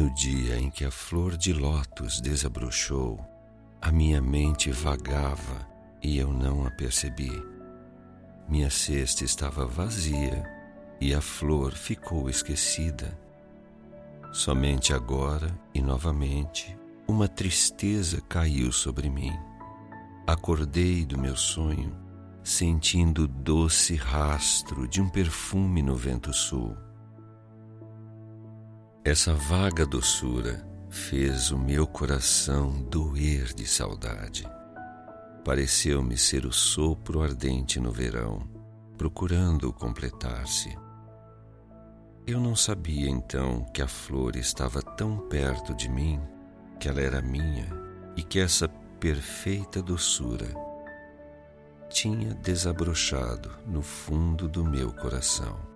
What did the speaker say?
No dia em que a flor de lótus desabrochou, a minha mente vagava e eu não a percebi. Minha cesta estava vazia e a flor ficou esquecida. Somente agora e novamente uma tristeza caiu sobre mim. Acordei do meu sonho, sentindo o doce rastro de um perfume no vento sul. Essa vaga doçura fez o meu coração doer de saudade. Pareceu-me ser o sopro ardente no verão, procurando completar-se. Eu não sabia então que a flor estava tão perto de mim, que ela era minha e que essa perfeita doçura tinha desabrochado no fundo do meu coração.